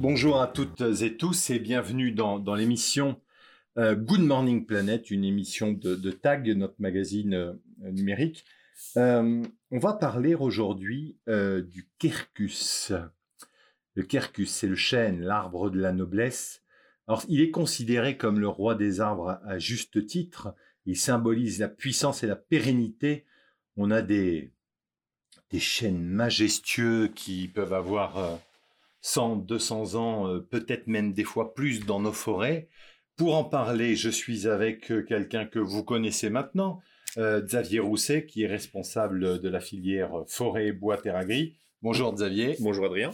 Bonjour à toutes et tous et bienvenue dans, l'émission euh, Good Morning Planet, une émission de, de Tag, notre magazine euh, numérique. Euh, on va parler aujourd'hui euh, du quercus. Le quercus, c'est le chêne, l'arbre de la noblesse. Alors, il est considéré comme le roi des arbres à, juste titre. Il symbolise la puissance et la pérennité. On a des, des chênes majestueux qui peuvent avoir euh, 100, 200 ans, euh, peut-être même des fois plus dans nos forêts. Pour en parler, je suis avec euh, quelqu'un que vous connaissez maintenant, euh, Xavier Rousset, qui est responsable de la filière forêt, bois, terre agri. Bonjour Xavier. Bonjour Adrien.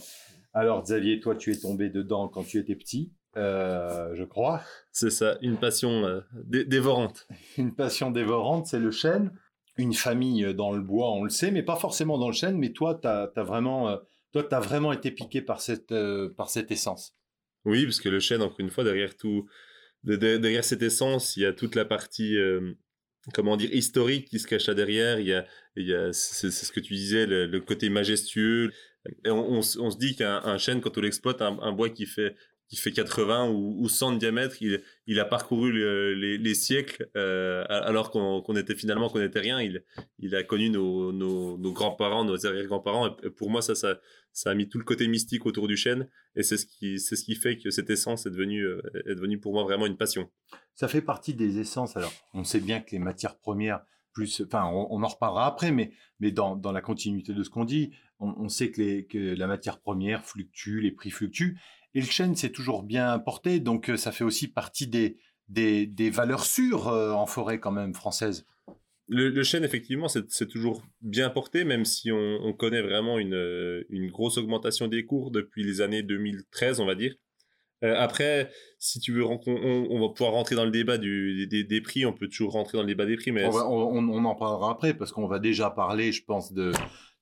Alors Xavier, toi tu es tombé dedans quand tu étais petit, euh, je crois. C'est ça, une passion euh, dé- dévorante. Une passion dévorante, c'est le chêne. Une famille dans le bois, on le sait, mais pas forcément dans le chêne. Mais toi, tu as, vraiment, toi, t'as vraiment été piqué par cette, par cette essence. Oui, parce que le chêne, encore une fois, derrière tout, de- de- derrière cette essence, il y a toute la partie, euh, comment dire, historique qui se cache là derrière. Il y a, il y a c'est ce que tu disais, le, côté majestueux. On, se- dit qu'un un chêne, quand on l'exploite, un bois qui fait qui fait 80 ou, ou 100 de diamètre, il, a parcouru le- les, les siècles, euh, alors qu'on était finalement qu'on n'était rien. Il, a connu nos, grands-parents, nos arrière-grands-parents. Pour moi, ça, a mis tout le côté mystique autour du chêne. Et c'est ce qui, fait que cette essence est devenue, euh, est devenue pour moi vraiment une passion. Ça fait partie des essences. Alors, on sait bien que les matières premières, plus, enfin, on, en reparlera après, mais, dans la continuité de ce qu'on dit, on, on sait que, les, que la matière première fluctue, les prix fluctuent. Et le chêne, c'est toujours bien porté, donc euh, ça fait aussi partie des, des, des valeurs sûres euh, en forêt quand même française. Le, le chêne, effectivement, c'est toujours bien porté, même si on, on connaît vraiment une, euh, une grosse augmentation des cours depuis les années 2013, on va dire. Euh, après, si tu veux, on, on va pouvoir rentrer dans le débat du, des, des prix. On peut toujours rentrer dans le débat des prix, mais On, va- on- on en parlera après parce qu'on va déjà parler, je pense, de,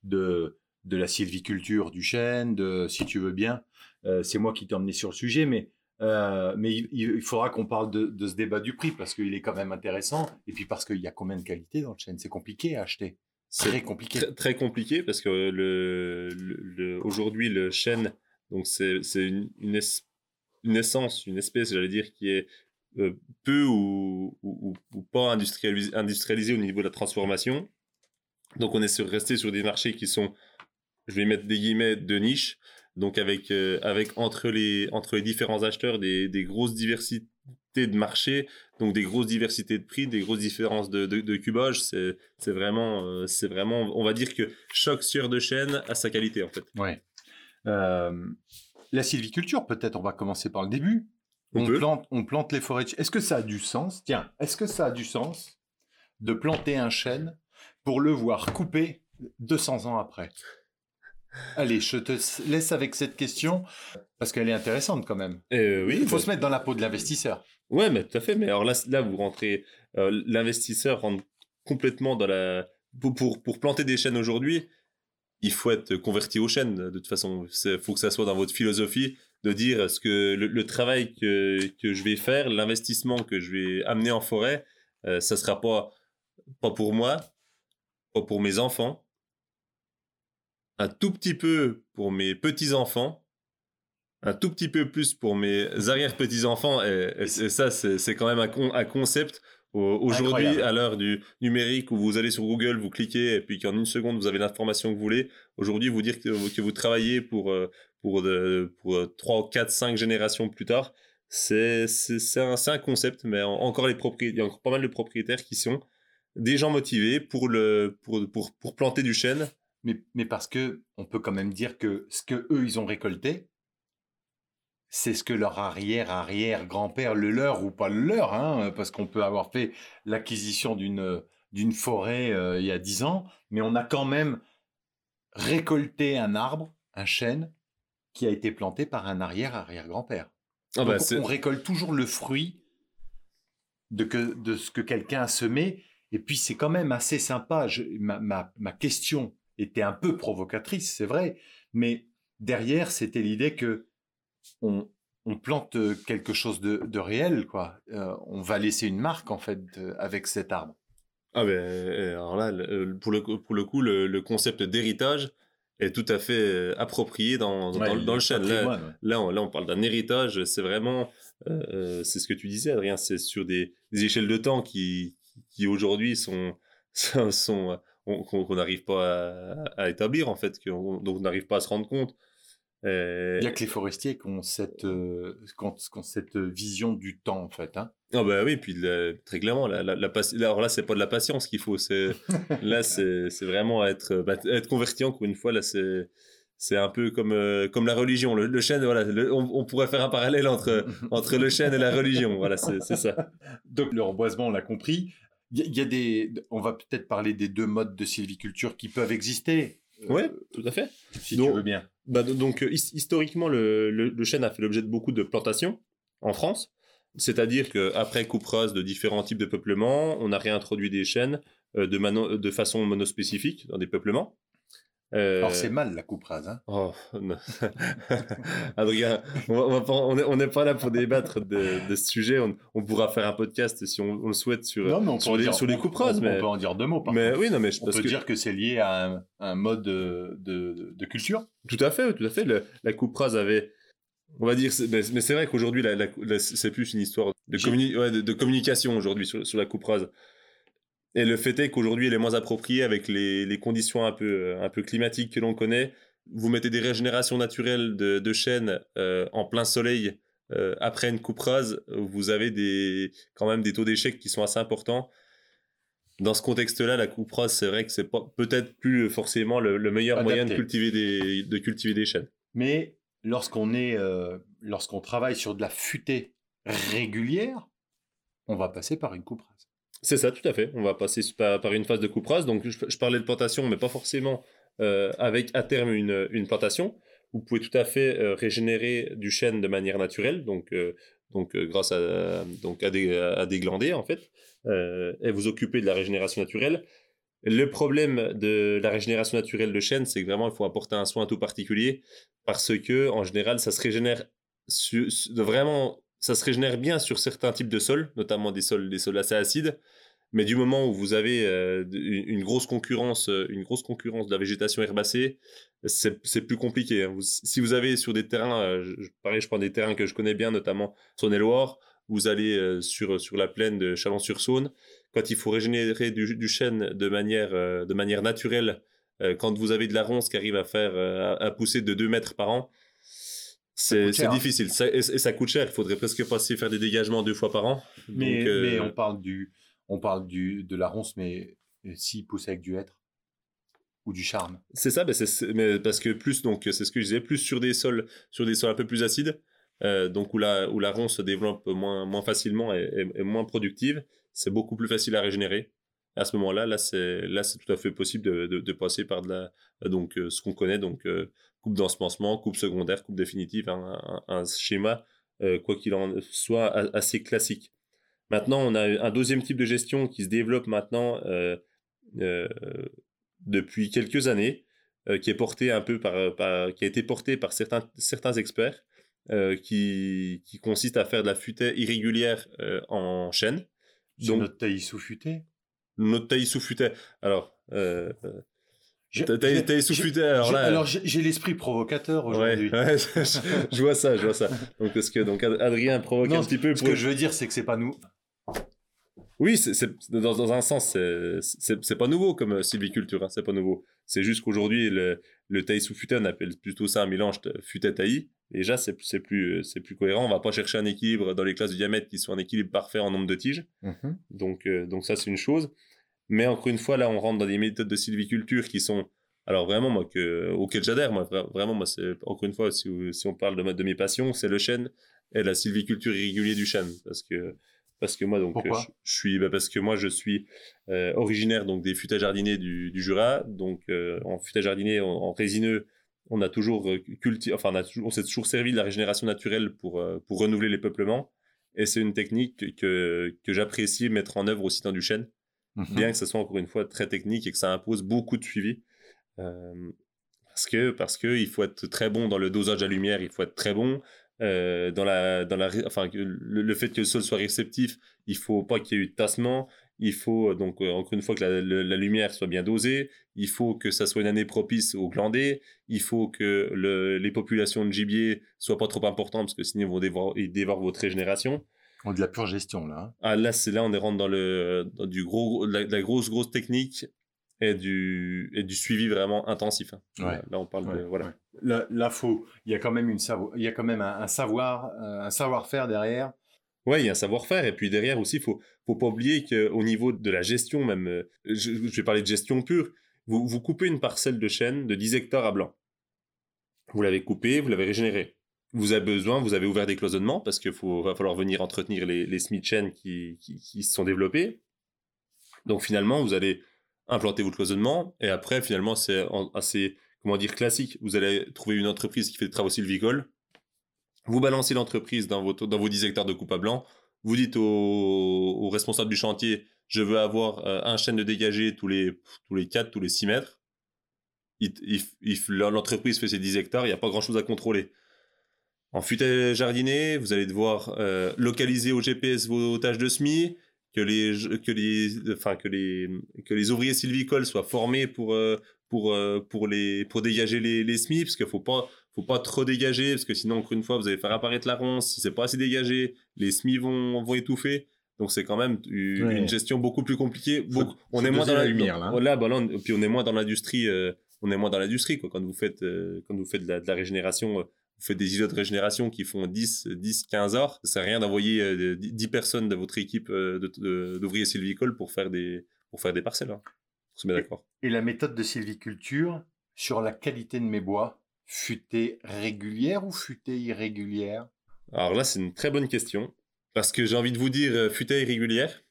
de, de la sylviculture du chêne, de, si tu veux bien. Euh, c'est moi qui t'ai emmené sur le sujet, mais, euh, mais il, faudra qu'on parle de, ce débat du prix parce qu'il est quand même intéressant. Et puis parce qu'il y a combien de qualités dans le chêne? C'est compliqué à acheter. C'est Très compliqué. très, compliqué parce que le, aujourd'hui le chêne donc c'est une, une, une essence une espèce j'allais dire qui est euh, peu ou, ou, pas industrialisé, industrialisé au niveau de la transformation donc on est sur resté sur des marchés qui sont je vais mettre des guillemets de niche donc avec euh, avec entre les entre les différents acheteurs des, des grosses diversités de marché donc des grosses diversités de prix, des grosses différences de, de, de cubage. C'est vraiment, euh, c'est vraiment, on va dire que chaque sueur de chêne a sa qualité en fait. Ouais. Euh, la sylviculture, peut-être, on va commencer par le début. On On, plante, on plante les forêts. Est-ce que ça a du sens? Tiens, est-ce que ça a du sens de planter un chêne pour le voir couper 200 ans après? Allez, je te laisse avec cette question parce qu'elle est intéressante quand même. Euh, oui, Il faut bah, se mettre dans la peau de l'investisseur. ouais, mais tout à fait. Mais alors là, là vous rentrez, euh, l'investisseur rentre complètement dans la pour, pour pour planter des chênes aujourd'hui. Il faut être converti aux chênes. De toute façon, il faut que ça soit dans votre philosophie de dire ce que le, le travail que que je vais faire, l'investissement que je vais amener en forêt, euh, ça sera pas pas pour moi, pas pour mes enfants, un tout petit peu pour mes petits-enfants, un tout petit peu plus pour mes arrière-petits-enfants. Et, et- et ça, c'est quand même un, con- un concept. Au- Aujourd'hui, à l'heure du numérique où vous allez sur Google, vous cliquez et puis qu'en une seconde, vous avez l'information que vous voulez. Aujourd'hui, vous dire que, que vous travaillez pour, euh, pour, de, pour euh, 3, 4, 5 générations plus tard, c'est un, un concept, mais en- encore les propriétaires, il y a encore pas mal de propriétaires qui sont des gens motivés pour, le, pour, pour, pour planter du chêne Mais, mais parce que on peut quand même dire que ce que eux ils ont récolté, c'est ce que leur arrière arrière grand-père le leur ou pas le leur, hein, parce qu'on peut avoir fait l'acquisition d'une d'une forêt euh, il y a dix ans, mais on a quand même récolté un arbre, un chêne, qui a été planté par un arrière arrière grand-père. Ah bah, on récolte toujours le fruit de, que, de ce que quelqu'un a semé. Et puis c'est quand même assez sympa. Je- ma, ma- ma question était un peu provocatrice, c'est vrai, mais derrière c'était l'idée que on, on plante quelque chose de, de réel, quoi. Euh, on va laisser une marque en fait avec cet arbre. Ah ben, euh, alors là, le- pour le, coup- pour le coup, le, le concept d'héritage est tout à fait euh, approprié dans, dans, Ouais, dans le chêne. Là, ouais. là, on, là, on parle d'un héritage, c'est vraiment, euh, euh, c'est ce que tu disais, Adrien, c'est sur des, des échelles de temps qui, qui aujourd'hui sont, sont, sont- on- qu'on n'arrive pas à, à établir, en fait, qu'on- dont on n'arrive pas à se rendre compte. Euh, Il n'y a que les forestiers qui ont cette, euh, qui ont- qui ont cette vision du temps, en fait. Hein. Ah bah oui, puis très clairement, la, la, la alors là, c'est pas de la patience qu'il faut, c'est là, c'est vraiment être, bah, être converti encore une fois, là, c'est c'est un peu comme, euh, comme la religion. Le, le chêne, voilà, le- on, on pourrait faire un parallèle entre, entre le chêne et la religion, voilà, c'est c'est ça. Donc le reboisement, on l'a compris. Il y, a- il y a des, on va peut-être parler des deux modes de sylviculture qui peuvent exister. euh, Ouais, tout à fait. si Donc- tu veux bien. Bah, do- donc, euh, his- historiquement, le, le, le chêne a fait l'objet de beaucoup de plantations en France. C'est-à-dire qu'après coupe rase de différents types de peuplements, on a réintroduit des chênes euh, de, de façon monospécifique dans des peuplements. Euh, Alors c'est mal la coupe rase. Hein. Oh, non. Adrien, on n'est pas là pour débattre de, de ce sujet. On, on pourra faire un podcast si on, on le souhaite sur, Non, mais sur, les, dire- sur les on- coupes on- rases. On, Mais, peut en dire deux mots. Par mais contre. oui, non, mais je- on parce peut que dire que c'est lié à un, un mode de, de, de culture. tout à fait, tout à fait. le- la coupe rase avait, on va dire, mais, mais c'est vrai qu'aujourd'hui, la- la- la- c'est plus une histoire de, J'ai- communi- ouais, de, de communication aujourd'hui sur, sur la coupe rase. Et le fait est qu'aujourd'hui, elle est moins appropriée avec les, les conditions un peu, euh, un peu climatiques que l'on connaît. Vous mettez des régénérations naturelles de, de chênes euh, en plein soleil euh, après une coupe rase, vous avez des, quand même des taux d'échec qui sont assez importants. Dans ce contexte-là, la coupe rase, c'est vrai que c'est peut-être plus forcément le, le meilleur moyen de cultiver des, de cultiver des chênes. Mais lorsqu'on est, euh, lorsqu'on travaille sur de la futée régulière, on va passer par une coupe rase. C'est ça, tout à fait. On va passer par, une phase de coupe rase. Donc, je, parlais de plantation, mais pas forcément euh, avec à terme une, plantation. Vous pouvez tout à fait euh, régénérer du chêne de manière naturelle, donc, euh, donc grâce à, donc à, des, glandés, en fait, et vous occuper de la régénération naturelle. Le problème de la régénération naturelle de chêne, c'est que vraiment, il faut apporter un soin tout particulier, parce que, en général, ça se régénère vraiment ça se régénère bien sur certains types de sols, notamment des sols, des sols assez acides. Mais du moment où vous avez euh, une, grosse concurrence, euh, une grosse concurrence de la végétation herbacée, c'est plus compliqué. hein. Si vous avez sur des terrains, euh, je- pareil, je prends des terrains que je connais bien, notamment Saône-et-Loire, vous allez sur, sur la plaine de Chalon-sur-Saône, quand il faut régénérer du, chêne de manière, de manière naturelle, quand vous avez de la ronce qui arrive à faire à, à pousser de 2 mètres par an, c'est difficile. Ça- et, et ça coûte cher. Il faudrait presque passer faire des dégagements deux fois par an. Mais, Donc, euh, mais on parle du, on parle du, de la ronce, mais euh, s'il pousse avec du hêtre ou du charme. C'est ça, ben mais parce que plus, donc c'est ce que je disais, plus sur des sols, sur des sols un peu plus acides, euh, donc où la, où la ronce se développe moins, moins facilement et, et- et moins productive, c'est beaucoup plus facile à régénérer. À ce moment-là, là, c'est là, c'est tout à fait possible de, de, de passer par de la, donc euh, ce qu'on connaît, donc euh, coupe d'ensemencement, coupe secondaire, coupe définitive, un, un- un schéma, euh, quoi qu'il en soit, assez classique. Maintenant, on a un deuxième type de gestion qui se développe maintenant euh, euh, depuis quelques années, qui est porté un peu par, par- qui a été porté par certains, certains experts, qui, qui consiste à faire de la futaie irrégulière en chaîne. Donc- notre taille sous-futée? Notre taille sous futaie. Alors, euh, J'ai- ta- taille j'ai- taille sous j'ai- futaie. Alors là, alors, j'ai l'esprit provocateur aujourd'hui. ouais, je, je vois ça, je vois ça. Donc, parce que donc Ad- Adrien provoque Non, un petit peu Ce pour. que je veux dire, c'est que c'est pas nous. Oui, c'est, dans, dans un sens, c'est, pas nouveau comme euh, sylviculture, hein, c'est pas nouveau. C'est juste qu'aujourd'hui, le, le taille sous futaie, on appelle plutôt ça un mélange taillis. Déjà, c'est, c'est, plus, c'est plus cohérent. On va pas chercher un équilibre dans les classes de diamètre qui soit un équilibre parfait en nombre de tiges. Donc, euh, donc ça, c'est une chose. Mais encore une fois, là, on rentre dans des méthodes de sylviculture qui sont, alors vraiment, moi, que, auxquelles j'adhère. Moi, vra- vraiment, moi, c'est, encore une fois, si, si on parle de, de mes passions, c'est le chêne et la sylviculture irrégulière du chêne. Parce que, parce que moi, donc, je, je suis, bah, parce que moi, je suis euh, originaire donc des futaies jardiniers du, du Jura. Donc, euh, en futaies jardinier, en, en résineux, on a toujours euh, culti- enfin, on, a toujours, on s'est toujours servi de la régénération naturelle pour, euh, pour renouveler les peuplements. Et c'est une technique que, que j'apprécie mettre en œuvre aussi dans du chêne. Mhm. bien que ce soit encore une fois très technique et que ça impose beaucoup de suivi. Euh, parce que parce que il faut être très bon dans le dosage la lumière, il faut être très bon euh, dans la dans la enfin le, fait que le sol soit réceptif, il faut pas qu'il y ait eu de tassement, il faut euh, donc encore une fois que la, lumière soit bien dosée, il faut que ça soit une année propice aux glandés, il faut que le, les populations de gibier soient pas trop importantes parce que sinon ils vont dévorer, ils dévorent votre régénération. On de la pure gestion, là. hein. Ah, là, c'est là, on est rentre dans le, dans du gros, la, grosse, grosse technique et du, et du suivi vraiment intensif. hein. Ouais. Là, là, on parle de, voilà. ouais. Faut- il y a quand même une savo- il y a quand même un, un savoir, euh, un savoir-faire derrière. Ouais, il y a un savoir-faire. Et puis derrière aussi, il faut, faut pas oublier qu'au niveau de la gestion, même, euh, je, je vais parler de gestion pure, vous, vous coupez une parcelle de chêne de 10 hectares à blanc. Vous l'avez coupée, vous l'avez régénérée. Vous avez besoin, vous avez ouvert des cloisonnements parce qu'il va falloir venir entretenir les, les de chêne qui, qui, se sont développés. Donc finalement, vous allez implanter votre cloisonnement et après, finalement, c'est assez, comment dire, classique. Vous allez trouver une entreprise qui fait des travaux sylvicoles. Vous balancez l'entreprise dans, votre, dans vos 10 hectares de coupe à blanc. Vous dites au, au responsable du chantier, je veux avoir euh, un chêne de dégagé tous les, tous les 4, tous les 6 mètres. L'entreprise fait ses 10 hectares, il n'y a pas grand-chose à contrôler. En futaie jardinier, vous allez devoir euh, localiser au GPS vos tâches de semis, que les, que les, enfin, que les, que les ouvriers sylvicoles soient formés pour, euh, pour, euh, pour, les, pour dégager les, les semis, parce qu'il ne faut pas, faut pas trop dégager, parce que sinon, encore une fois, vous allez faire apparaître la ronce. Si c'est pas assez dégagé, les semis vont, vont étouffer. Donc c'est quand même une, Ouais. gestion beaucoup plus compliquée. Faut- on faut est moins dans la lumière, là. Voilà, bah là, on- puis on est moins dans l'industrie. on est moins dans l'industrie quoi. Quand vous faites, quand vous faites de la, de la régénération, vous faites des îlots de régénération qui font 10, 10 15 heures. Ça sert à rien d'envoyer euh, 10 personnes de votre équipe euh, d'ouvriers sylvicoles pour faire des, pour faire des parcelles. Hein. On se met d'accord. Et la méthode de sylviculture sur la qualité de mes bois, futée régulière ou futée irrégulière? Alors là, c'est une très bonne question. Parce que j'ai envie de vous dire euh, futaie irrégulière?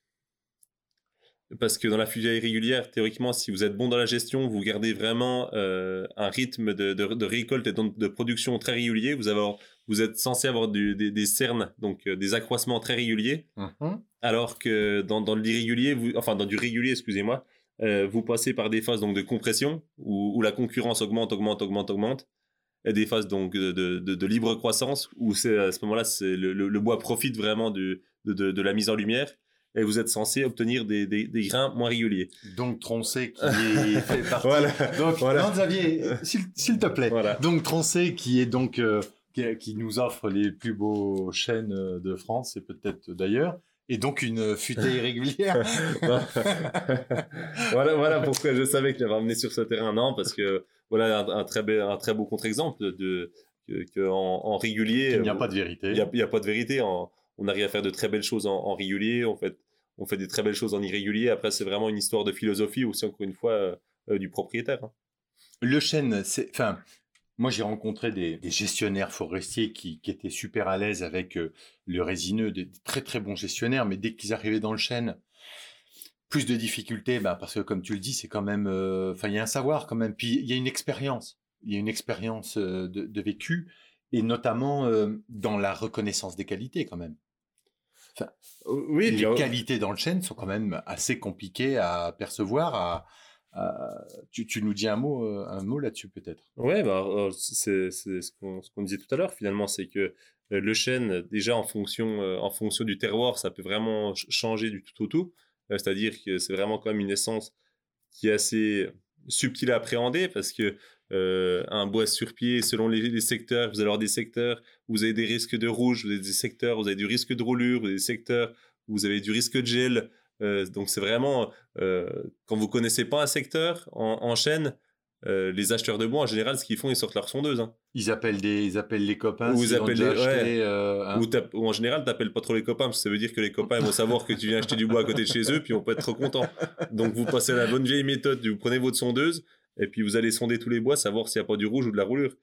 Parce que dans la futaie irrégulière, théoriquement, si vous êtes bon dans la gestion, vous gardez vraiment euh, un rythme de, de- de récolte et donc de production très régulier. Vous, avez, vous êtes censé avoir du- des, des cernes, donc euh, des accroissements très réguliers. Mhm. Alors que dans, dans l'irrégulier, enfin dans du régulier, excusez-moi, euh, vous passez par des phases donc de compression où, où la concurrence augmente, augmente, augmente, augmente, et des phases donc de, de- de- de libre croissance où c'est à ce moment-là, c'est le, le- le bois profite vraiment du- de, de- de la mise en lumière et vous êtes censé obtenir des, des- des grains moins réguliers. Donc Troncé qui est fait partie. Voilà. Donc, Voilà. non, Xavier, s'il te plaît. Voilà. Donc Troncé qui est donc euh, qui, qui nous offre les plus beaux chênes euh, de France et peut-être d'ailleurs, et donc une futée irrégulière. voilà, voilà pourquoi je savais que j'avais emmené sur ce terrain. Non, parce que voilà un, un très, bel- un très beau contre-exemple de que, que en, en régulier. Il n'y a euh, pas de vérité. Il n'y a, a pas de vérité. En- on arrive à faire de très belles choses en, régulier. On fait, on fait des très belles choses en irrégulier. Après, c'est vraiment une histoire de philosophie aussi, encore une fois, euh, euh, du propriétaire. hein. Le chêne, c'est. Enfin, moi j'ai rencontré des, gestionnaires forestiers qui, étaient super à l'aise avec euh, le résineux, des très très bons gestionnaires, mais dès qu'ils arrivaient dans le chêne, plus de difficultés, bah, parce que comme tu le dis, c'est quand même. Enfin, il y a un savoir quand même, puis il y a une expérience. Il y a une expérience de, vécu, et notamment dans la reconnaissance des qualités quand même. Oui, les qualités dans le chêne sont quand même assez compliquées à percevoir. À, à- Tu, tu nous dis un mot, euh, un mot là-dessus peut-être. Ouais, bah, euh, c'est ce qu'on ce disait tout à l'heure finalement, c'est que euh, le chêne, déjà en fonction, euh, en fonction du terroir, ça peut vraiment ch- changer du tout au tout. C'est-à-dire que c'est vraiment quand même une essence qui est assez subtile à appréhender parce que euh, un bois sur pied, selon les, les secteurs, vous allez avoir des secteurs où vous avez des risques de rouge, vous avez des secteurs où vous avez du risque de roulure, vous avez des secteurs où vous avez du risque de gel. Euh, donc c'est vraiment, euh, quand vous connaissez pas un secteur en, euh, les acheteurs de bois, en général, ce qu'ils font, ils sortent leur sondeuse. Hein. Ils appellent des, ils appellent les copains. Ou ils appellent les- ouais. euh, un- Ou, en général, t'appelles pas trop les copains, parce que ça veut dire que les copains ils vont savoir que tu viens acheter du bois à côté de chez eux, puis on peut être trop content. Donc vous passez à la bonne vieille méthode, vous prenez votre sondeuse, et puis vous allez sonder tous les bois, savoir s'il n'y a pas du rouge ou de la roulure.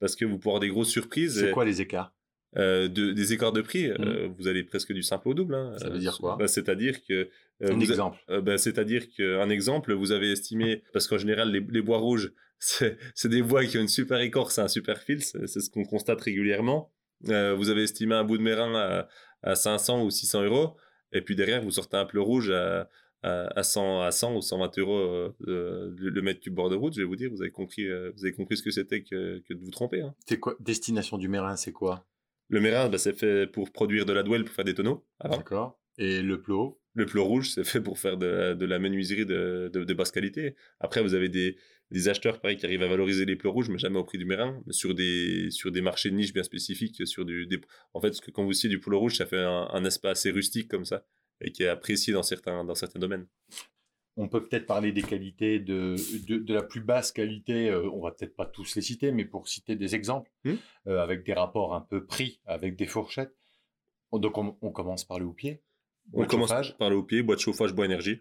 Parce que vous pouvez avoir des grosses surprises. C'est quoi les écarts? euh, de- des écarts de prix, euh, vous allez presque du simple au double. hein. Ça veut Euh, dire quoi? Bah, C'est-à-dire que... euh, Un exemple. euh, bah, C'est-à-dire qu'un exemple, vous avez estimé, parce qu'en général, les, les bois rouges, c'est des bois qui ont une super écorce un super fil, c'est ce qu'on constate régulièrement. Euh, vous avez estimé un bout de mérin à, à 500 ou 600 euros, et puis derrière, vous sortez un pleu rouge à, à, à 100, à 100 ou 120 euros euh, euh, le, mètre cube bord de route, je vais vous dire, vous avez compris, euh, vous avez compris ce que c'était que, que de vous tromper. hein. C'est quoi Destination du Mérin, c'est quoi? Le mérin, bah, c'est fait pour produire de la douelle pour faire des tonneaux. D'accord. Et le plot Le plot rouge, c'est fait pour faire de, la- de la menuiserie de, de, de basse qualité. Après, vous avez des, des acheteurs pareil, qui arrivent à valoriser les plots rouges, mais jamais au prix du mérin, mais sur des, sur des marchés de niche bien spécifiques. Sur du, des... En fait, parce que quand vous sciez du plot rouge, ça fait un, un aspect assez rustique comme ça, et qui est apprécié dans certains, dans certains domaines. On peut peut-être parler des qualités de, de, de la plus basse qualité. euh, on va peut-être pas tous les citer, mais pour citer des exemples, Hmm. euh, avec des rapports un peu prix, avec des fourchettes. Donc on, on commence par le houppier. On commence chauffage. par le haut pied, boîte de chauffage, bois énergie.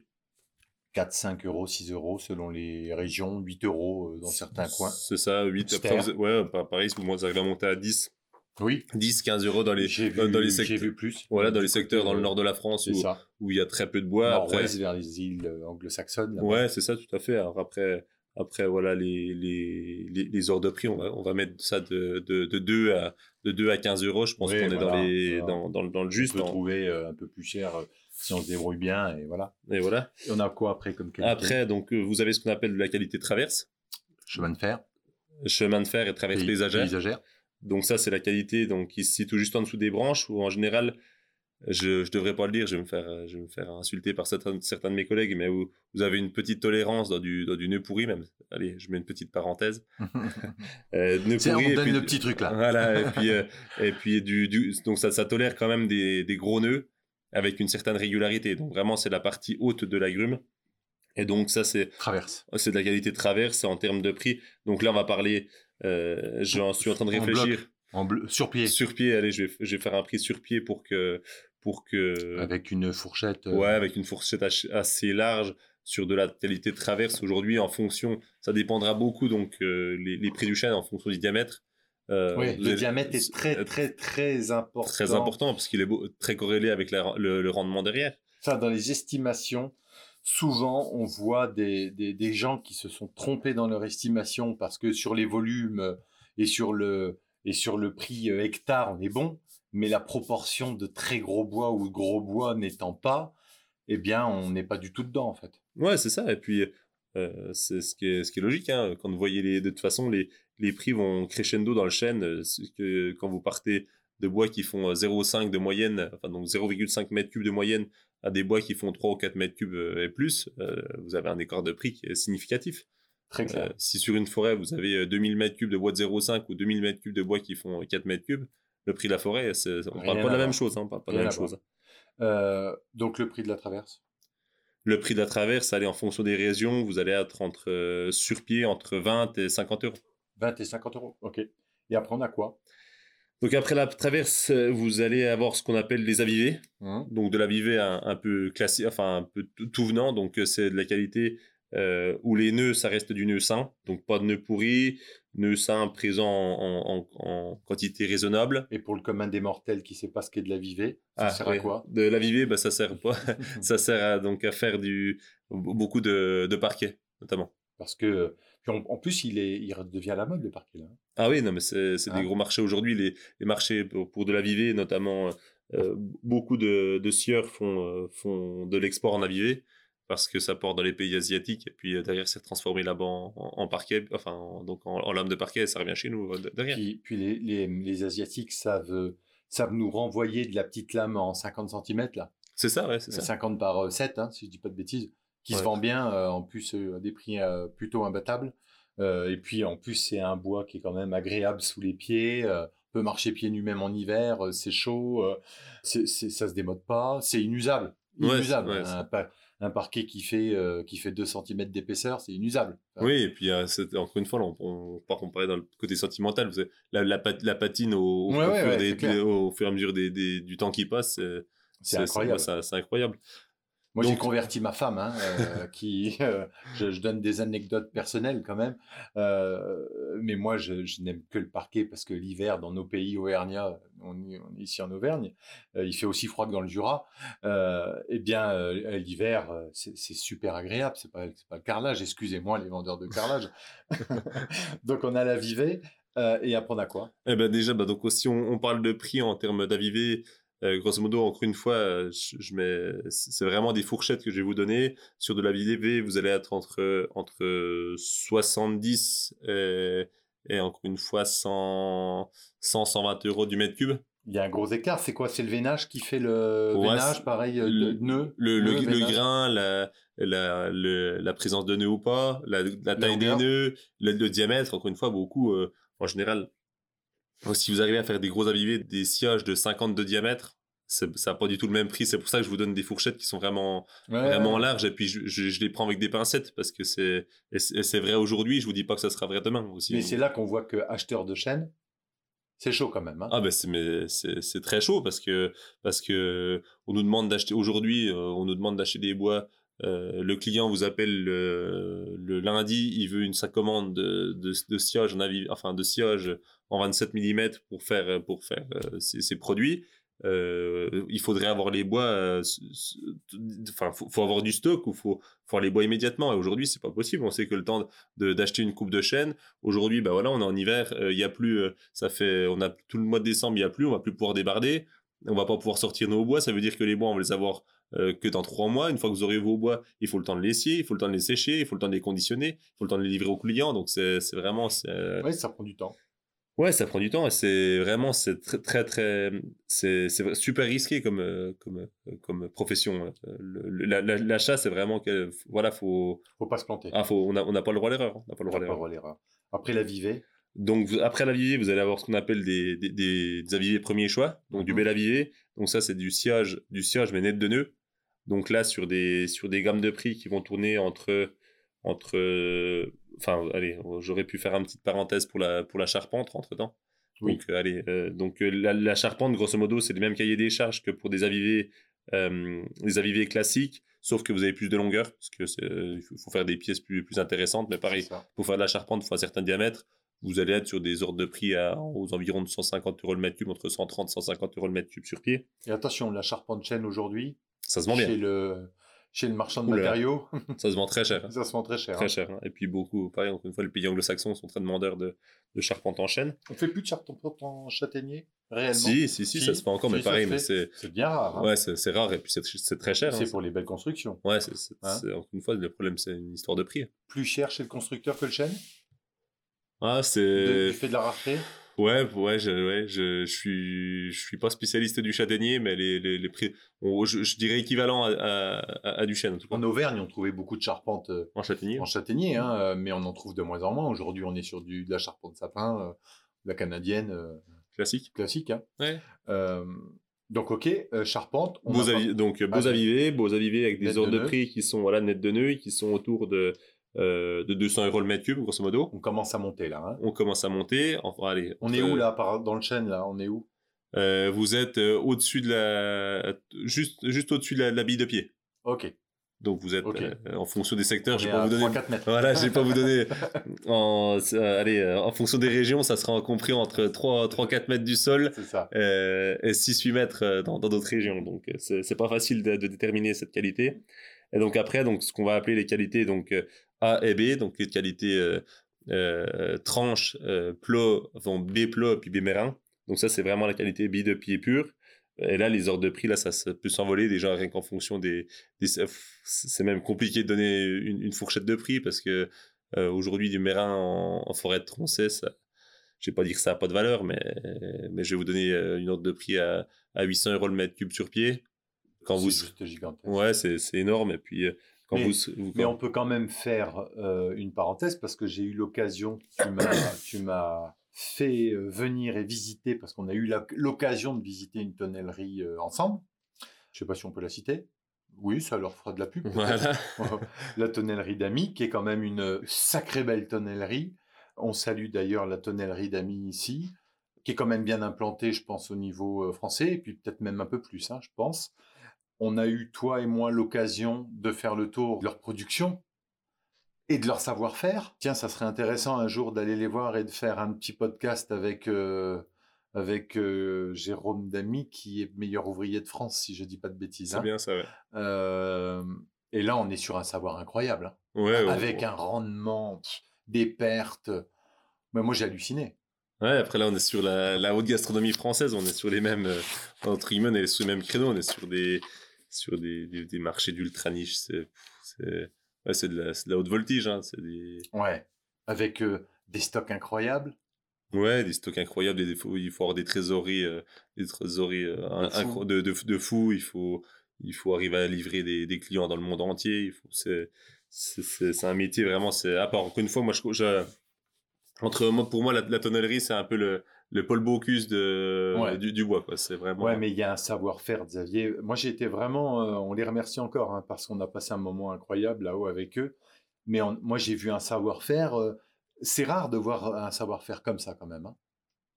4, 5 euros, 6 euros selon les régions, 8 euros euh, dans certains coins. C'est ça, 8. Ster. Après, vous- ouais, pa- pareil, vous arrivez à monter à 10, Oui, 10 15 euros dans les, j'ai dans, les secteurs. vu plus. Voilà, dans les Du côté, secteurs dans le euh, nord de la France où, ça. où il y a très peu de bois. Après, Nord-ouest vers les îles euh, anglo-saxonnes. Ouais, c'est ça, tout à fait. Alors après, après voilà, les, les, les, les de prix, on va, on va mettre ça de, de, de, 2 à, de 2 à 15 euros. Je pense Oui, qu'on est dans, les, voilà. dans, dans, le- dans le On juste. peut en- trouver euh, un peu plus cher euh, si on se débrouille bien et voilà. Et voilà. Et on a quoi après comme qualité Après, donc, euh, vous avez ce qu'on appelle de la qualité traverse, chemin de fer, chemin de fer et traverse pays- paysagère. paysagère. Donc ça, c'est la qualité donc, qui se situe juste en dessous des branches, où en général, je ne devrais pas le dire, je vais me faire, je vais me faire insulter par certains, certains de mes collègues, mais où vous avez une petite tolérance dans du, dans du nœud pourri même. Allez, je mets une petite parenthèse. Euh, nœud Tiens, pourri, on et donne puis- le petit truc là. Voilà, et puis, euh, et puis du, du, donc ça, ça tolère quand même des, des gros nœuds avec une certaine régularité. Donc vraiment, c'est la partie haute de l'agrume. Et donc ça, c'est Traverse. c'est de la qualité de traverse en termes de prix. Donc là, on va parler, euh, j'en suis en train de En réfléchir. En sur pied. Sur pied, allez, je vais, je vais faire un prix sur pied pour que, pour que, Avec une fourchette. euh, ouais, avec une fourchette assez large sur de la qualité de traverse. Aujourd'hui, en fonction, ça dépendra beaucoup donc euh, les, les prix du chêne en fonction du diamètre. Euh, vous le diamètre est très, euh, très, très important. très important parce qu'il est beau- très corrélé avec la- le, le rendement derrière. Ça, dans les estimations, souvent, on voit des, des, gens qui se sont trompés dans leur estimation parce que sur les volumes euh, et sur le, et sur le prix euh, hectare, on est bon, mais la proportion de très gros bois ou gros bois n'étant pas, eh bien, on n'est pas du tout dedans, en fait. Ouais, c'est ça. Et puis, euh, c'est ce qui est, ce qui est logique. Hein. Quand vous voyez les, de toute façon, les, les prix vont crescendo dans le chêne. que quand vous partez de bois qui font euh, 0,5 de moyenne, enfin donc 0,5 mètres cubes de moyenne, à des bois qui font 3 ou 4 mètres cubes euh, et plus, euh, vous avez un écart de prix qui est significatif. Très Euh, si sur une forêt, vous avez euh, 2000 mètres cubes de bois de 0,5 ou 2000 mètres cubes de bois qui font 4 mètres cubes, le prix de la forêt, on Rien parle pas de à la même voir. chose. Hein, on parle pas de la même chose. Donc, le prix de la traverse? Le prix de la traverse, allez en fonction des régions, vous allez être entre euh, sur pied entre 20 et 50 euros. 20 et 50 euros. OK. Et après, on a quoi? Donc après la traverse, vous allez avoir ce qu'on appelle les avivés. Hein Donc de l'avivé un, un peu classique, enfin un peu tout- venant. Donc euh, c'est de la qualité euh, où les nœuds, ça reste du nœud sain. Donc pas de nœud pourri, nœud sain présent en, en- en quantité raisonnable. Et pour le commun des mortels qui ne sait pas ce qu'est de la vivée, ça Ah, sert ouais. à quoi? De l'avivé, bah, ça sert pas. ça sert à, donc à faire du beaucoup de, de parquet notamment. Parce que, puis en, en plus, il, est, il devient à la mode, le parquet, là. Ah oui, non, mais c'est c'est Ah. des gros marchés aujourd'hui. Les, les marchés pour, pour de l'avivé, notamment, euh, beaucoup de, de scieurs font, euh, font de l'export en avivé parce que ça porte dans les pays asiatiques et puis euh, derrière c'est transformé là-bas en, parquet, enfin en- donc en, en lame de parquet, ça revient chez nous euh, de- derrière. Puis, puis les, les, les Asiatiques savent, euh, savent nous renvoyer de la petite lame en 50 cm, là. C'est ça, ouais, c'est ça. 50 par euh, 7, hein, si je dis pas de bêtises, qui se vend bien, euh, en plus euh, à des prix euh, plutôt imbattables. Et puis en plus, c'est un bois qui est quand même agréable sous les pieds. peut marcher pieds nus même en hiver, c'est chaud, c'est, c'est- ça se démode pas, c'est inusable. Inusable. ouais, un, pa- un parquet qui fait, qui fait 2 cm d'épaisseur, c'est inusable. Oui, et puis c'est- encore une fois, là, on, on, on parlait dans le côté sentimental. Vous savez, la, la, pat- la patine au, fur, des- au fur et à mesure des, des- du temps qui passe, c'est C'est incroyable. c'est- c'est incroyable. Moi, j'ai converti ma femme, hein, euh, qui, euh, je, je donne des anecdotes personnelles quand même, euh, mais moi, je, je n'aime que le parquet parce que l'hiver, dans nos pays Auvergnat, on, on est ici en Auvergne, il fait aussi froid que dans le Jura. Eh bien, l'hiver, c'est super agréable. C'est pas, pas le carrelage. Excusez-moi, les vendeurs de carrelage. Donc, on a la vivée. euh, et après, on a quoi? Eh ben déjà, bah donc si on, on parle de prix en termes d'avivé, Euh, grosso modo, encore une fois, euh, je, je mets, c'est vraiment des fourchettes que je vais vous donner. Sur de la VDV, vous allez être entre, entre 70 et, et encore une fois 100, 100, 120 euros du mètre cube. Il y a un gros écart. C'est quoi? C'est le veinage qui fait le Ouais, veinage, pareil, euh, le- nœud? Le, grain, la, la, le- la présence de nœuds ou pas, la, la taille des nœuds, le, diamètre, encore une fois, beaucoup, euh, en général, euh, si vous arrivez à faire des gros avivés, des sièges de 50 de diamètre, ça n'a pas du tout le même prix. C'est pour ça que je vous donne des fourchettes qui sont vraiment, Ouais, vraiment ouais. larges. Et puis, je, je- je les prends avec des pincettes parce que c'est vrai aujourd'hui. Je vous dis pas que ça sera vrai demain aussi. Mais c'est là qu'on voit que acheteur de chaîne, c'est chaud quand même. hein. Ah ben c'est c'est très chaud parce que parce que on nous demande d'acheter aujourd'hui euh, on nous demande d'acheter des bois euh, le client vous appelle le, lundi il veut une sa commande de de, de en avis enfin de siège en 27 mm pour faire pour faire euh, ses, ses produits. Euh, il faudrait avoir les bois euh, enfin faut, faut avoir du stock ou faut faut les bois immédiatement. Et aujourd'hui c'est pas possible. On sait que le temps d'acheter une coupe de chêne aujourd'hui bah voilà on est en hiver euh, il y a plus euh, ça fait on a tout le mois de décembre il y a plus on va plus pouvoir débarder. On va pas pouvoir sortir nos bois. Ça veut dire que les bois on va les avoir euh, que dans trois mois une fois que vous aurez vos bois il faut le temps de les scier il faut le temps de les sécher il faut le temps de les conditionner il faut le temps de les livrer aux clients donc c'est vraiment c'est Ouais, ça prend du temps. Ouais, ça prend du temps et c'est vraiment c'est très très très c'est super risqué comme euh, comme euh, comme profession. Euh, le- la- la- c'est vraiment que voilà faut Faut pas se planter. ah faut on a on n'a pas le droit à l'erreur, on n'a pas le On droit n'a à pas le l'erreur. droit à l'erreur. Après la vivée, Donc vous- après l'avivé, vous allez avoir ce qu'on appelle des des, des, des avivés premier choix, donc du Mhm. bel avivé. Donc ça c'est du sillage du sillage mais net de nœuds. Donc là sur des sur des gammes de prix qui vont tourner entre entre euh, enfin allez j'aurais pu faire une petite parenthèse pour la pour la charpente entre temps. Oui. Donc, euh, allez, euh, donc euh, la, la charpente, grosso modo, c'est le même cahier des charges que pour des avivés, des avivés classiques, sauf que vous avez plus de longueur, parce que il faut, faire des pièces plus, plus intéressantes. Mais pareil, pour faire de la charpente, il faut un certain diamètre. Vous allez être sur des ordres de prix à, aux environs de 150 euros le mètre cube, entre 130 et 150 euros le mètre cube sur pied. Et attention, la charpente chaîne aujourd'hui, Ça se vend chez bien. le, chez le marchand de Oula. matériaux, Ça se vend très cher. hein. ça se vend très cher. Très hein. cher. hein. Et puis beaucoup, pareil, encore une fois, les pays anglo-saxons sont très demandeurs de, de charpente en chaîne. On fait plus de charpente en châtaignier, réellement? Si, si, si, ça se fait encore, si, mais pareil, mais c'est C'est bien rare. hein. ouais, c'est rare et puis c'est très cher. c'est pour les belles constructions. Ouais, c'est, encore une fois, le problème, c'est une histoire de prix. Plus cher chez le constructeur que le chêne? Ah, c'est. Du fait de la rareté? Ouais, ouais, je, ouais, je, je suis, je suis pas spécialiste du châtaignier, mais les, les, les prix, on- je, je dirais équivalent à, à, à- à du chêne, en tout cas. En Auvergne, on trouvait beaucoup de charpente euh, En châtaignier. en châtaignier, hein, euh, mais on en trouve de moins en moins. Aujourd'hui, on est sur du, de la charpente sapin, euh, de la canadienne euh, Classique. classique. hein. Ouais. Euh, donc, ok, euh, charpente. on Beaux a donc, euh, beaux Ah, avivés, beaux avivés avec des de ordres de prix qui sont, voilà, net de nœuds, qui sont autour de, euh, de 200 euros le mètre cube, grosso modo. On commence à monter là. hein. On commence à monter. Enfin, allez. On est où là par- dans le chêne là? On est où? Euh, vous êtes euh, au-dessus de la, juste, juste au-dessus de la, de la bille de pied. Ok. Donc vous êtes en fonction des secteurs. Vais pas vous donner. 3-4 mètres. Voilà, je vais pas vous donner. En, allez, en fonction des régions, ça sera compris entre 3-4 mètres du sol ça. et 6-8 mètres euh, dans d'autres régions. Donc c'est pas facile de, de déterminer cette qualité. Et donc après, donc ce qu'on va appeler les qualités donc A et B, donc les qualités euh, euh, tranche, euh, plot, B plot puis B mérin. Donc ça c'est vraiment la qualité B de pied pur. Et là, les ordres de prix, là, ça, ça peut s'envoler déjà rien qu'en fonction des, des- C'est même compliqué de donner une, une fourchette de prix parce que euh, aujourd'hui, du mérin en, en forêt de troncée, ça, je vais pas dire que ça n'a pas de valeur, mais, mais je vais vous donner une ordre de prix à, à 800 euros le mètre cube sur pied. Quand C'est vous, juste gigantesque. ouais, c'est c'est énorme. Et puis quand Mais- vous, vous- Mais quand- on peut quand même faire euh, une parenthèse parce que j'ai eu l'occasion, tu m'as, fait euh, venir et visiter parce qu'on a eu l'occasion de visiter une tonnellerie euh, ensemble. Je sais pas si on peut la citer. Oui, ça leur fera de la pub. voilà. la tonnellerie d'Ami, qui est quand même une sacrée belle tonnellerie. On salue d'ailleurs la tonnellerie d'Ami ici, qui est quand même bien implantée, je pense, au niveau français, et puis peut-être même un peu plus, hein, je pense. On a eu, toi et moi, l'occasion de faire le tour de leur production et de leur savoir-faire. Tiens, ça serait intéressant un jour d'aller les voir et de faire un petit podcast avec, euh, avec euh, Jérôme Damy, qui est meilleur ouvrier de France, si je dis pas de bêtises. C'est hein. bien ça, ouais. Euh, et là, on est sur un savoir incroyable, hein. Ouais, ouais, avec ouais. un rendement, des pertes. Mais moi, j'ai halluciné. Ouais, après là, on est sur la, la haute gastronomie française, on est sur les mêmes, euh, entre guillemets, on est sur les mêmes créneaux, on est sur des, sur des, des, des marchés d'ultra niche. C'est, ouais, de la, de la haute voltige, hein. Des, Ouais. Avec euh, des stocks incroyables. ouais, des stocks incroyables, des, faut- il faut avoir des trésoreries, euh, des trésoreries euh, fou. de, de, de fou. Il faut, il faut arriver à livrer des, des clients dans le monde entier. Il faut, c'est, c'est, c'est, c'est un métier vraiment, c'est à part. Encore une fois, moi, je, je entre moi, pour moi, la, la tonnellerie, c'est un peu le, le Paul Bocuse de, Ouais. du, du bois, quoi. C'est vraiment. Ouais, mais il y a un savoir-faire, Xavier. Moi, j'ai été vraiment. euh, on les remercie encore hein, parce qu'on a passé un moment incroyable là-haut avec eux. Mais on- moi, j'ai vu un savoir-faire. euh, c'est rare de voir un savoir-faire comme ça, quand même. hein.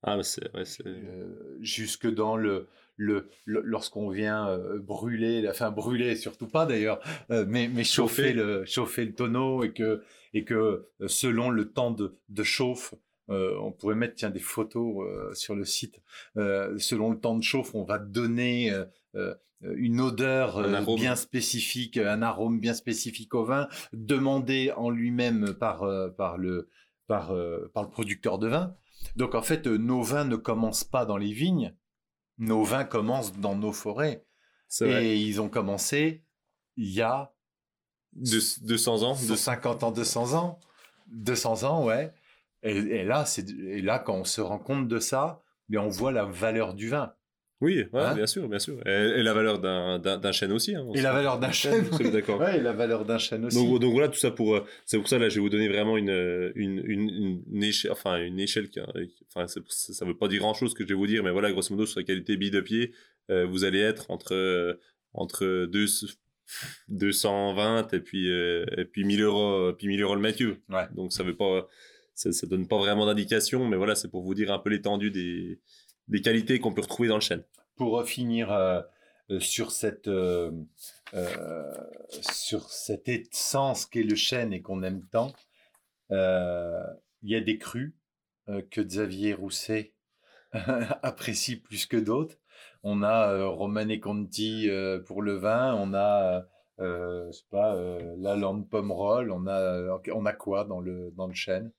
Ah, mais c'est, ouais. Euh, jusque dans le, le, le- lorsqu'on vient brûler, enfin brûler surtout pas d'ailleurs, mais, mais chauffer Chauffer. le chauffer le tonneau et que et que selon le temps de, de chauffe, euh, on pourrait mettre tiens des photos euh, sur le site. Euh, selon le temps de chauffe, on va donner une odeur Un bien spécifique, un arôme bien spécifique au vin, demandé en lui-même par par le par par le producteur de vin. Donc en fait, nos vins ne commencent pas dans les vignes, nos vins commencent dans nos forêts. Et vrai. ils ont commencé il y a Deux- 200 ans. deux- 150 ans, 200 ans. 200 ans, ouais. Et, et là, c'est et là, quand on se rend compte de ça, mais on voit la valeur du vin. Oui, ouais, Hein bien sûr, bien sûr. Et, et la valeur d'un, chêne aussi. Hein, Et la valeur d'un chêne. D'accord. Ouais, et la valeur d'un chêne aussi. Donc, donc voilà, tout ça pour. euh, C'est pour ça, là, je vais vous donner vraiment une, euh, une, une, une échelle. Enfin, une échelle qui. Enfin, ça ne veut pas dire grand chose que je vais vous dire, mais voilà, grosso modo, sur la qualité bille de pied, euh, vous allez être entre, euh, entre deux, 220 et puis, euh, et puis 1000 euros, puis 1000 euros le cube. Ouais. Donc ça veut pas. Ça, ça donne pas vraiment d'indication, mais voilà, c'est pour vous dire un peu l'étendue des, des qualités qu'on peut retrouver dans le chêne. Pour finir euh, euh, sur cette euh, sur cette essence qu'est le chêne et qu'on aime tant, il y a des crus euh, que Xavier Rousset apprécie plus que d'autres. On a Romane Conti euh, pour le vin, on a je sais pas la Lande Pomerol, on a on a quoi dans le dans le chêne?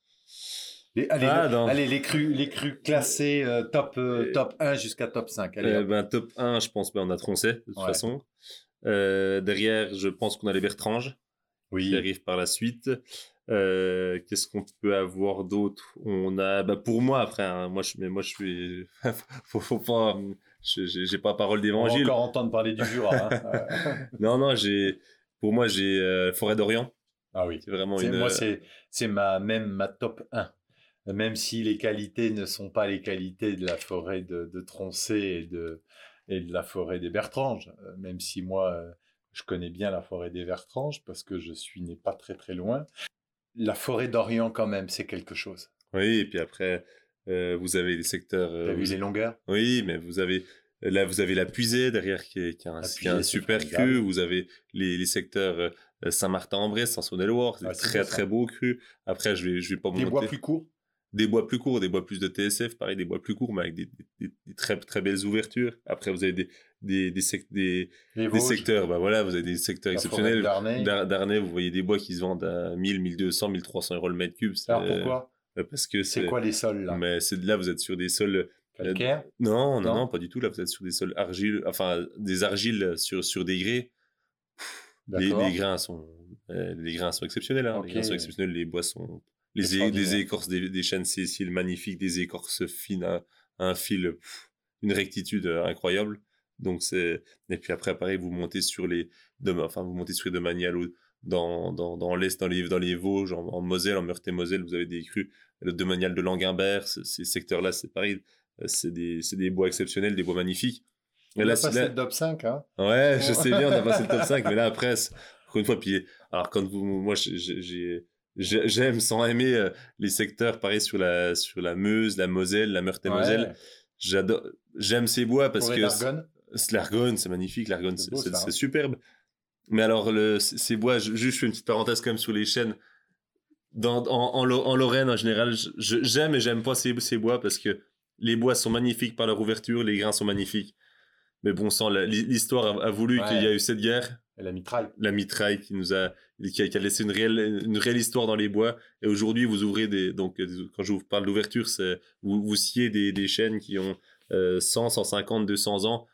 Les, allez, Ah, le- allez, les crus les crus classés euh, top euh, top 1 jusqu'à top 5. Allez, Euh, ben, top 1, je pense, ben, on a Troncet, de toute Ouais. façon. Derrière, je pense qu'on a les Bertranges qui arrivent par la suite. Euh, Qu'est-ce qu'on peut avoir d'autre? On a, bah, pour moi, après, hein, moi, je, mais moi, je suis, faut, faut pas, j'ai pas parole d'évangile. encore entendre parler du Jura. hein. Non, non, j'ai, pour moi, j'ai euh, Forêt d'Orient. Ah oui. C'est vraiment une. Moi, c'est c'est ma même ma top 1. Même si les qualités ne sont pas les qualités de la forêt de, de Troncé et de, et de la forêt des Bertranges, euh, même si moi, euh, je connais bien la forêt des Bertranges parce que je suis né pas très très loin. La forêt d'Orient, quand même, c'est quelque chose. Oui, et puis après, euh, vous avez des secteurs. euh, T'as vu vous- les longueurs? Oui, mais vous avez là vous avez la puisée derrière qui est, qui a un, qui a super cru. Vous avez les, les secteurs euh, Saint-Martin-en-Bresse, Saint-Saulne-et-Loire, Ouais, c'est très très beau cru. Après, je vais je vais pas Des bois plus courts des bois plus courts, des bois plus de TSF, pareil, des bois plus courts, mais avec des, des- des très très belles ouvertures. Après, vous avez des des des, sec- des, des secteurs, bah voilà, vous avez des secteurs la exceptionnels. d'Arnay. Vous voyez des bois qui se vendent à 1000, 1200, 1300 euros le mètre cube. Alors pourquoi? euh, Parce que C'est quoi les sols là? Mais c'est là, vous êtes sur des sols Calcaire? non, non, Non? non, pas du tout. Là, vous êtes sur des sols argiles, enfin des argiles sur, sur des grès. Les, grains sont, euh, les grains sont exceptionnels. Hein. Les grains sont exceptionnels. Les bois sont, les, écorces des, des chênes sessiles magnifiques, des écorces fines, un, un fil, pff, une rectitude euh, incroyable. Donc c'est, et puis après, pareil, vous montez sur les, de, enfin vous montez sur les ou dans, dans, dans l'est, dans les, dans les Vosges, en, en Moselle, en Meurthe-et-Moselle, vous avez des crus. Le domanial de Languimbert, ce- ces secteurs-là, c'est pareil. Euh, C'est des, c'est des bois exceptionnels, des bois magnifiques. On Et a là, passé là- le top 5, hein Ouais, je sais bien, on a passé le top 5, mais là, après, encore une fois, puis, alors, quand vous, moi, j'ai- j'ai, j'ai- j'aime sans aimer euh, les secteurs, pareil, sur la, sur la Meuse, la Moselle, la Meurthe-et-Moselle. Ouais. J'adore, j'aime ces bois parce que c'est- l'Argonne, c'est magnifique, l'Argonne, C'est hein. superbe. Mais alors, le, ces bois, je- juste, je fais une petite parenthèse quand même sur les chênes. Dans, en, en, en Lorraine, en général, j'aime et j'aime pas ces, ces bois parce que les bois sont magnifiques par leur ouverture, les grains sont magnifiques. Mais bon sang, l'histoire a, voulu Ouais. qu'il y a eu cette guerre. Et la mitraille. la mitraille qui nous a qui a, qui a laissé une réelle une réelle histoire dans les bois et aujourd'hui vous ouvrez des donc euh, quand je vous parle d'ouverture c'est vous vous sciez des, des chaînes qui ont euh, 100 150 200 ans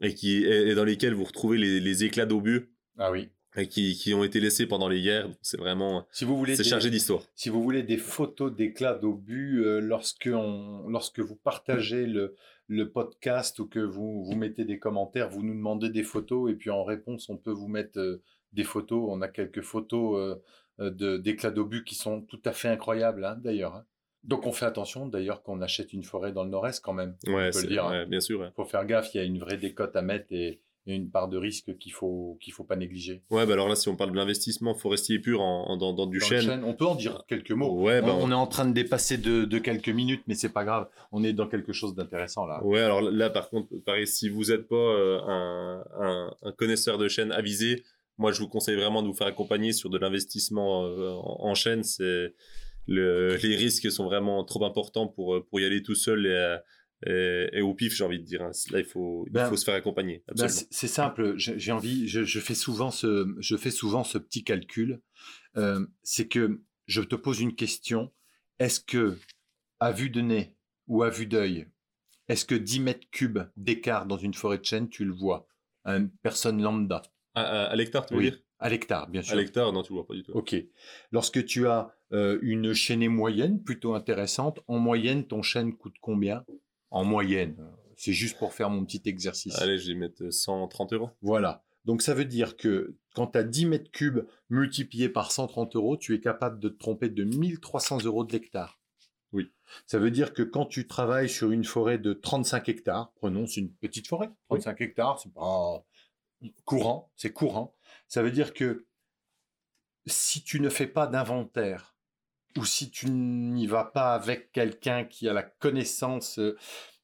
et qui et, et dans lesquelles vous retrouvez les, les éclats d'obus Ah oui. et qui, qui ont été laissés pendant les guerres c'est vraiment Si vous voulez c'est chargé d'histoire Si vous voulez des photos d'éclats d'obus euh, lorsque, on- lorsque vous partagez le, le podcast ou que vous, vous mettez des commentaires, vous nous demandez des photos et puis en réponse, on peut vous mettre euh, des photos. On a quelques photos euh, euh, d'éclats d'obus qui sont tout à fait incroyables, hein, d'ailleurs. hein. Donc on fait attention, d'ailleurs, qu'on achète une forêt dans le nord-est quand même. ouais, peut le c'est- dire, hein. bien sûr ouais. Il faut faire gaffe, il y a une vraie décote à mettre et, et une part de risque qu'il faut, qu'il faut pas négliger. Ouais, bah alors là si on parle de l'investissement forestier pur en, en- dans, dans du Dans chêne chêne, on peut en dire quelques mots. ouais bah, on, on est en train de dépasser de, de quelques minutes, mais c'est pas grave. On est dans quelque chose d'intéressant là. Ouais, alors là, par contre, pareil, si vous n'êtes pas euh, un, un, un connaisseur de chaîne avisé, moi, je vous conseille vraiment de vous faire accompagner sur de l'investissement euh, en, en chaîne. C'est le, les risques sont vraiment trop importants pour, euh, pour y aller tout seul et, euh, et, et au pif, j'ai envie de dire. hein. Là, il faut, il Ben, faut se faire accompagner. Ben, c'est simple. J'ai j'ai envie. Je, je fais souvent ce. Je fais souvent ce petit calcul. Euh, c'est que je te pose une question. Est-ce que, à vue de nez ou à vue d'œil, est-ce que 10 mètres cubes d'écart dans une forêt de chêne, tu le vois? À Une personne lambda. à, à- à l'hectare, tu veux Oui. dire? À l'hectare, bien sûr. À l'hectare, non, tu le vois pas du tout. Ok. Lorsque tu as euh, une chaînée moyenne, plutôt intéressante, en moyenne, ton chêne coûte combien? En moyenne. C'est juste pour faire mon petit exercice. Allez, je vais mettre 130 euros. Voilà. Donc ça veut dire que quand tu as 10 mètres cubes multipliés par 130 euros, tu es capable de te tromper de 1300 euros de l'hectare. Oui. Ça veut dire que quand tu travailles sur une forêt de 35 hectares, prenons, c'est une petite forêt, 35 hectares, c'est pas courant, c'est courant. Ça veut dire que si tu ne fais pas d'inventaire ou si tu n'y vas pas avec quelqu'un qui a la connaissance euh,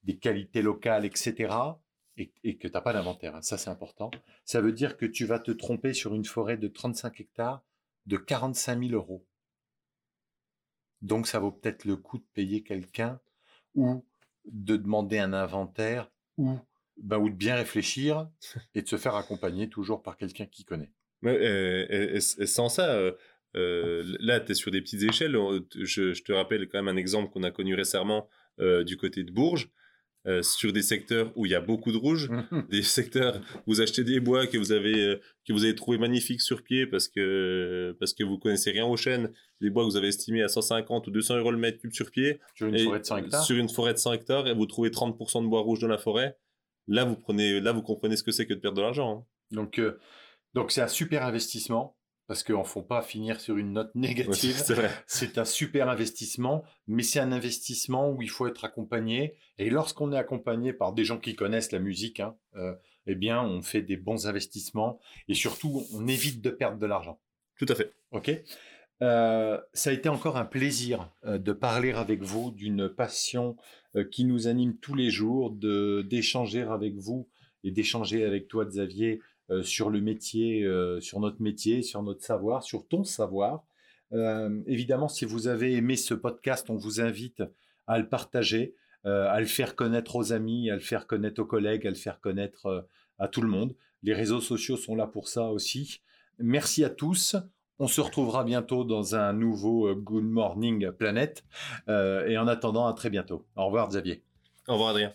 des qualités locales, etc., et, et que tu n'as pas d'inventaire, hein, ça c'est important, ça veut dire que tu vas te tromper sur une forêt de 35 hectares de 45 000 euros. Donc ça vaut peut-être le coup de payer quelqu'un ou de demander un inventaire ou, ben, ou de bien réfléchir et de se faire accompagner toujours par quelqu'un qui connaît. Euh, et, et- et sans ça, euh, là, tu es sur des petites échelles. Je, je te rappelle quand même un exemple qu'on a connu récemment euh, du côté de Bourges, euh, sur des secteurs où il y a beaucoup de rouges, des secteurs où vous achetez des bois que vous avez, euh, que vous avez trouvé magnifiques sur pied parce que, parce que vous connaissez rien aux chênes, des bois que vous avez estimés à 150 ou 200 euros le mètre cube sur pied, Sur une et forêt de 100 hectares sur une forêt de 100 hectares, et vous trouvez 30% de bois rouge dans la forêt. Là, vous prenez, là, vous comprenez ce que c'est que de perdre de l'argent. hein. Donc, euh, donc c'est un super investissement parce qu'on ne faut pas finir sur une note Ouais, négative. c'est vrai. C'est un super investissement, mais c'est un investissement où il faut être accompagné. Et lorsqu'on est accompagné par des gens qui connaissent la musique, hein, euh, eh bien, on fait des bons investissements et surtout, on évite de perdre de l'argent. Tout à fait. Ok? Euh, Ça a été encore un plaisir euh, de parler avec vous d'une passion qui nous anime tous les jours, d'échanger avec vous et d'échanger avec toi, Xavier, euh, sur le métier, euh, sur notre métier, sur notre savoir, sur ton savoir. Euh, évidemment, si vous avez aimé ce podcast, on vous invite à le partager, à le faire connaître aux amis, à le faire connaître aux collègues, à le faire connaître à tout le monde. Les réseaux sociaux sont là pour ça aussi. Merci à tous. On se retrouvera bientôt dans un nouveau Good Morning Planet. Euh, et en attendant, à très bientôt. Au revoir, Xavier. Au revoir, Adrien.